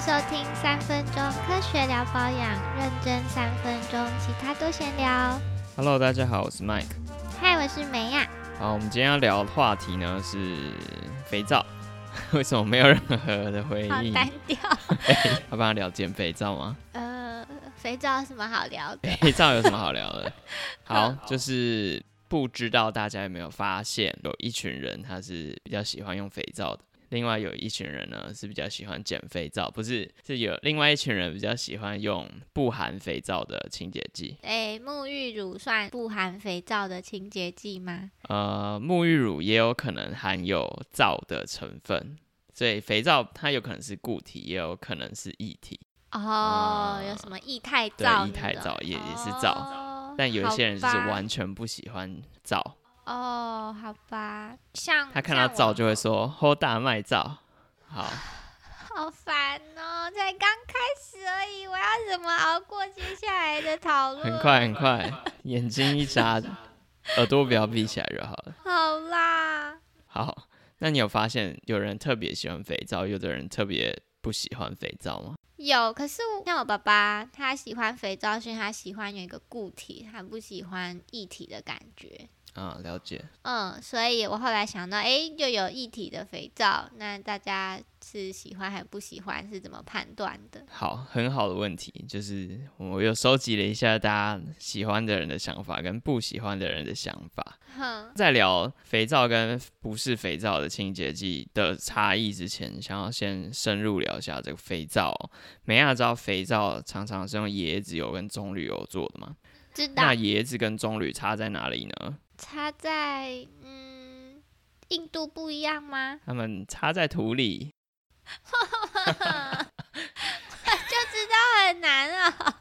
收听三分钟科学聊保养，认真三分钟，其他都闲聊。Hello，大家好，我是 Mike。嗨，我是梅亚。好，我们今天要聊的话题呢是肥皂。为什么没有任何的回好应？单调。要不然聊减肥皂吗？呃，肥皂有什么好聊的？肥皂有什么好聊的？好，就是不知道大家有没有发现，有一群人他是比较喜欢用肥皂的，另外有一群人呢是比较喜欢减肥皂，不是是有另外一群人比较喜欢用不含肥皂的清洁剂。哎，沐浴乳算不含肥皂的清洁剂吗？呃，沐浴乳也有可能含有皂的成分，所以肥皂它有可能是固体，也有可能是液体。哦，有什么液态皂？液态皂也也是皂哦但有一些人就是完全不喜欢皂，哦，好吧，像他看到像我皂就会说“喝大卖皂”。好，好烦哦，才刚开始而已，我要怎么熬过接下来的讨论？很快很快，眼睛一眨，耳朵不要闭起来就好了。好啦，好，那你有发现有人特别喜欢肥皂，有的人特别不喜欢肥皂吗？有，可是我像我爸爸，他喜欢肥皂，是因为他喜欢有一个固体，他不喜欢液体的感觉。啊，了解。嗯，所以我后来想到，哎，又有液体的肥皂，那大家是喜欢还不喜欢，是怎么判断的？好，很好的问题，就是我又收集了一下大家喜欢的人的想法跟不喜欢的人的想法。哼，在聊肥皂跟不是肥皂的清洁剂的差异之前，想要先深入聊一下这个肥皂哦。美亚知道肥皂常常是用椰子油跟棕榈油做的吗？知道那椰子跟棕榈差在哪里呢？差在嗯硬度不一样吗？它们插在土里。就知道很难啊。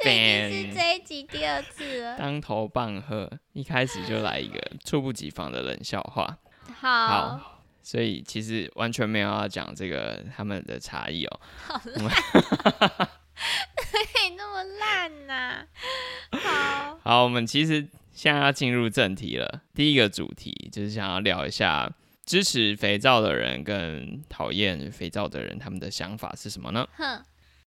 这已经是这一集第二次了。当头棒喝，一开始就来一个猝不及防的冷笑话。好，好，所以其实完全没有要讲这个他们的差异哦。可以那么烂呐、好，好，我们其实现在要进入正题了。第一个主题就是想要聊一下支持肥皂的人跟讨厌肥皂的人，他们的想法是什么呢？哼，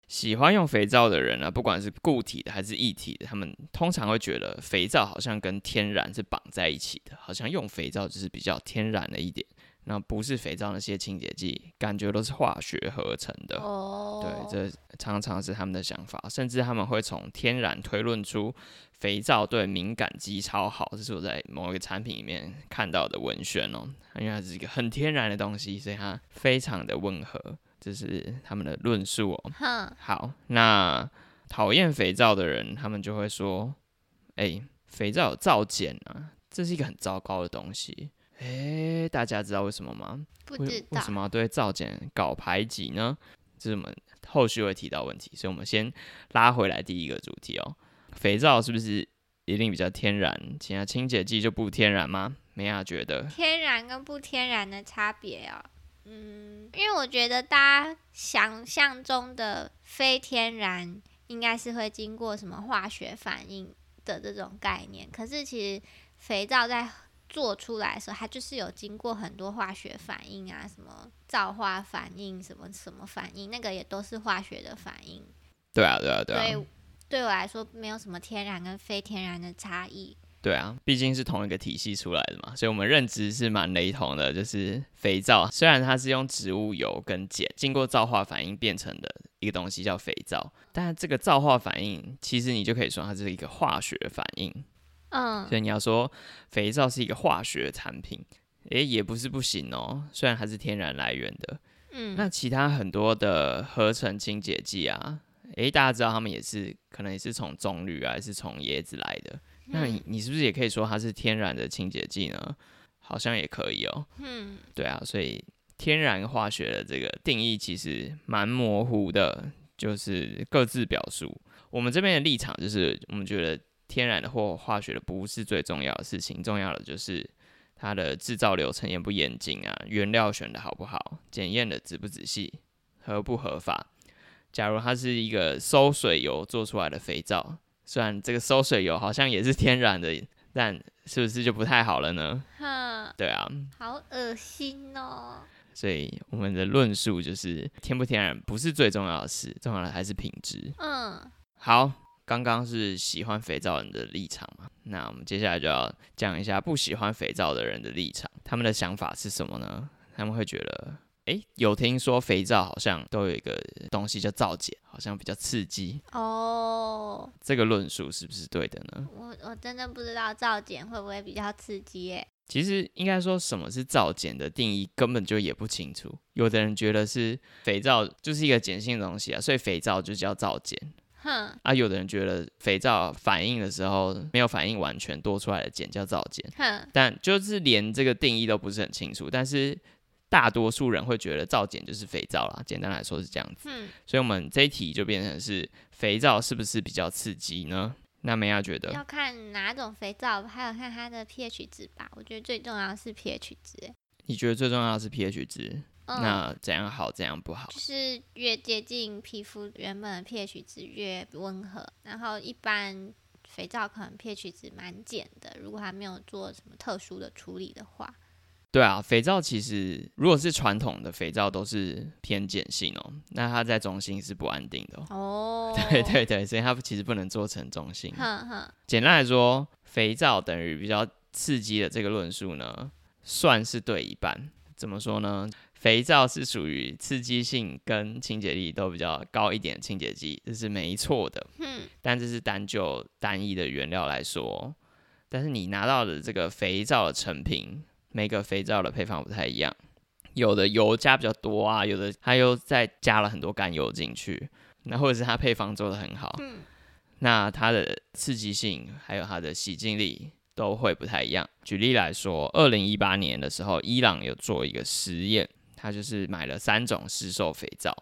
喜欢用肥皂的人呢、不管是固体的还是液体的，他们通常会觉得肥皂好像跟天然是绑在一起的，好像用肥皂就是比较天然的一点。那不是肥皂那些清洁剂，感觉都是化学合成的。哦，对，这常常是他们的想法，甚至他们会从天然推论出肥皂对敏感肌超好。这是我在某一个产品里面看到的文宣哦，因为它是一个很天然的东西，所以它非常的温和，这是他们的论述哦。哼，好，那讨厌肥皂的人，他们就会说：“哎、肥皂有皂碱啊，这是一个很糟糕的东西。”哎，大家知道为什么吗？不知道为什么对皂碱搞排挤呢？这是我们后续会提到问题，所以我们先拉回来第一个主题哦。肥皂是不是一定比较天然？其他清洁剂就不天然吗？梅亚觉得，天然跟不天然的差别哦。嗯，因为我觉得大家想象中的非天然，应该是会经过什么化学反应的这种概念。可是其实肥皂在做出来的时候，它就是有经过很多化学反应啊，什么皂化反应，什么什么反应，那个也都是化学的反应。对啊，对啊，对啊，所以对我来说，没有什么天然跟非天然的差异。对啊，毕竟是同一个体系出来的嘛，所以我们认知是蛮雷同的。就是肥皂，虽然它是用植物油跟碱经过皂化反应变成的一个东西叫肥皂，但这个皂化反应其实你就可以说它是一个化学反应。嗯，所以你要说肥皂是一个化学产品，诶，也不是不行哦。虽然它是天然来源的，嗯，那其他很多的合成清洁剂啊，诶，大家知道他们也是可能也是从棕榈啊，还是从椰子来的。那你你是不是也可以说它是天然的清洁剂呢？好像也可以哦。嗯，对啊，所以天然化学的这个定义其实蛮模糊的，就是各自表述。我们这边的立场就是，我们觉得天然的或化学的不是最重要的事情，重要的就是它的制造流程严不严谨啊，原料选的好不好，检验的仔不仔细，合不合法。假如它是一个收水油做出来的肥皂，虽然这个收水油好像也是天然的，但是不是就不太好了呢？哼，对啊，好恶心哦。所以我们的论述就是天不天然不是最重要的事，重要的还是品质。嗯，好，刚刚是喜欢肥皂人的立场嘛，那我们接下来就要讲一下不喜欢肥皂的人的立场，他们的想法是什么呢？他们会觉得，诶，有听说肥皂好像都有一个东西叫皂碱，好像比较刺激，哦，这个论述是不是对的呢？我我真的不知道皂碱会不会比较刺激耶。其实应该说什么是皂碱的定义根本就也不清楚。有的人觉得是肥皂就是一个碱性的东西啊，所以肥皂就叫皂碱哼啊。有的人觉得肥皂反应的时候没有反应完全多出来的碱叫皂碱，哼，但就是连这个定义都不是很清楚。但是大多数人会觉得皂碱就是肥皂啦，简单来说是这样子。嗯，所以我们这一题就变成是肥皂是不是比较刺激呢？那梅亚觉得要看哪种肥皂，还有看它的 pH 值吧。我觉得最重要是 pH 值。你觉得最重要的是 pH 值，嗯，那怎样好怎样不好？就是越接近皮肤原本的 pH 值越温和，然后一般肥皂可能 pH 值蛮碱的，如果还没有做什么特殊的处理的话，对啊，肥皂其实如果是传统的肥皂都是偏碱性哦，那它在中性是不安定的哦。哦，对对对，所以它其实不能做成中性。哼哼，简单来说，肥皂等于比较刺激的这个论述呢，算是对一半。怎么说呢？肥皂是属于刺激性跟清洁力都比较高一点的清洁剂，这是没错的。嗯，但这是单就单一的原料来说，但是你拿到的这个肥皂的成品，每个肥皂的配方不太一样，有的油加比较多啊，有的它又再加了很多甘油进去，那或者是它配方做的很好，嗯，那它的刺激性还有它的洗净力都会不太一样。举例来说，二零一八年的时候，伊朗有做一个实验，他就是买了三种市售肥皂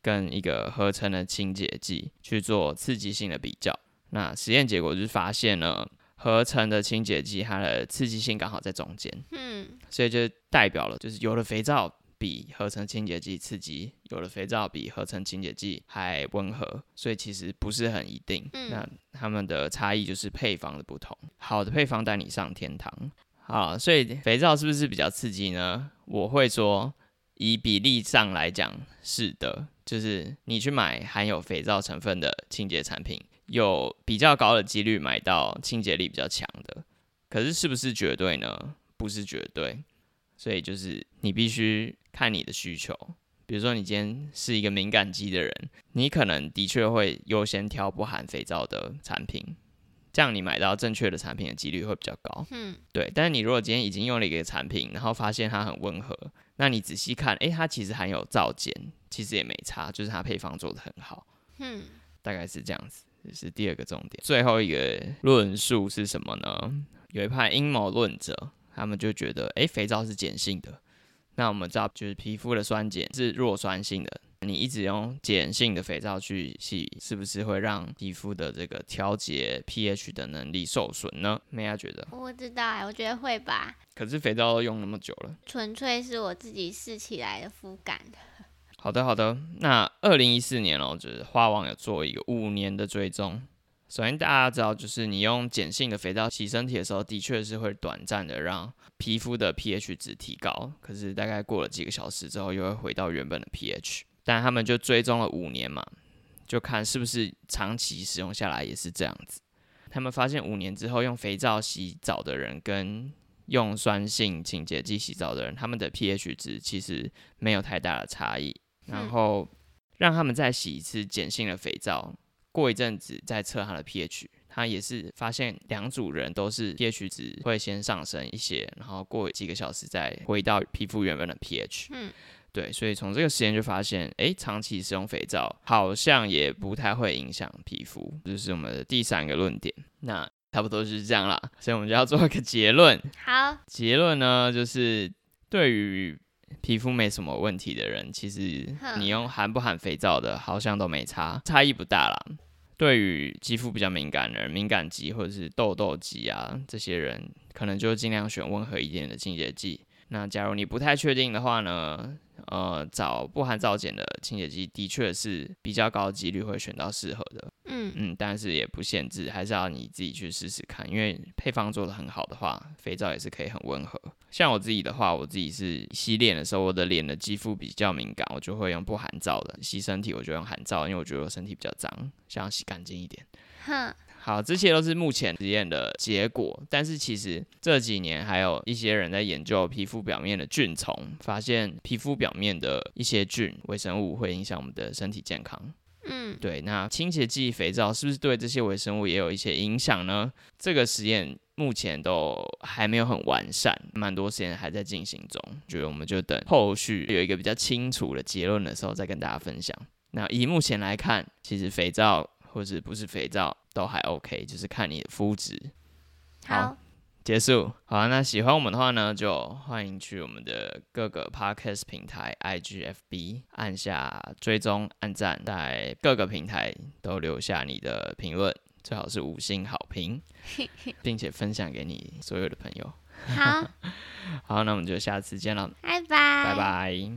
跟一个合成的清洁剂去做刺激性的比较。那实验结果就是发现呢，合成的清洁剂它的刺激性刚好在中间，嗯，所以就代表了就是有的肥皂比合成清洁剂刺激，有的肥皂比合成清洁剂还温和，所以其实不是很一定。嗯那它们的差异就是配方的不同。好的配方带你上天堂。好，所以肥皂是不是比较刺激呢？我会说，以比例上来讲是的，就是你去买含有肥皂成分的清洁产品，有比较高的几率买到清洁力比较强的。可是是不是绝对呢？不是绝对，所以就是你必须看你的需求。比如说你今天是一个敏感肌的人，你可能的确会优先挑不含肥皂的产品，这样你买到正确的产品的几率会比较高。嗯，对，但是你如果今天已经用了一个产品，然后发现它很温和，那你仔细看，诶，它其实含有皂碱，其实也没差，就是它配方做的很好，嗯，大概是这样子。这是第二个重点。最后一个论述是什么呢？有一派阴谋论者，他们就觉得，诶，肥皂是碱性的。那我们知道，就是皮肤的酸碱是弱酸性的，你一直用碱性的肥皂去洗，是不是会让皮肤的这个调节 pH 的能力受损呢？梅亚觉得，我不知道哎，我觉得会吧，可是肥皂都用那么久了。纯粹是我自己试起来的肤感。好的，好的。那二零一四年哦，就是花王有做一个五年的追踪。首先大家知道，就是你用碱性的肥皂洗身体的时候，的确是会短暂的让皮肤的 pH 值提高，可是大概过了几个小时之后，又会回到原本的 pH。但他们就追踪了五年嘛，就看是不是长期使用下来也是这样子。他们发现五年之后用肥皂洗澡的人跟用酸性清洁剂洗澡的人，他们的 pH 值其实没有太大的差异。然嗯后让他们再洗一次碱性的肥皂，过一阵子再测它的 pH，他也是发现两组人都是 pH 值会先上升一些，然后过几个小时再回到皮肤原本的 pH。嗯，对，所以从这个实验就发现，诶，长期使用肥皂好像也不太会影响皮肤，这是我们的第三个论点。那差不多就是这样啦，所以我们就要做一个结论。好，结论呢，就是对于皮肤没什么问题的人，其实你用含不含肥皂的，好像都没差，差异不大啦。对于肌肤比较敏感的人，敏感肌或者是痘痘肌啊，这些人可能就尽量选温和一点的清洁剂。那假如你不太确定的话呢，呃，找不含皂碱的清洁剂，的确是比较高几率会选到适合的。嗯嗯，但是也不限制，还是要你自己去试试看。因为配方做的很好的话，肥皂也是可以很温和。像我自己的话，我自己是洗脸的时候，我的脸的肌肤比较敏感，我就会用不含皂的。洗身体我就用含皂，因为我觉得我身体比较脏，想要洗干净一点。哼，好，这些都是目前实验的结果，但是其实这几年还有一些人在研究皮肤表面的菌虫，发现皮肤表面的一些菌微生物会影响我们的身体健康。嗯对，那清洁剂、肥皂是不是对这些微生物也有一些影响呢？这个实验目前都还没有很完善，蛮多实验还在进行中。觉得我们就等后续有一个比较清楚的结论的时候再跟大家分享。那以目前来看，其实肥皂或者不是肥皂都还 OK，就是看你的肤质。好好，结束。好啊，那喜欢我们的话呢，就欢迎去我们的各个 podcast 平台、IGFB 按下追踪、按赞，在各个平台都留下你的评论，最好是五星好评，并且分享给你所有的朋友。好，好，那我们就下次见了，拜拜，拜拜。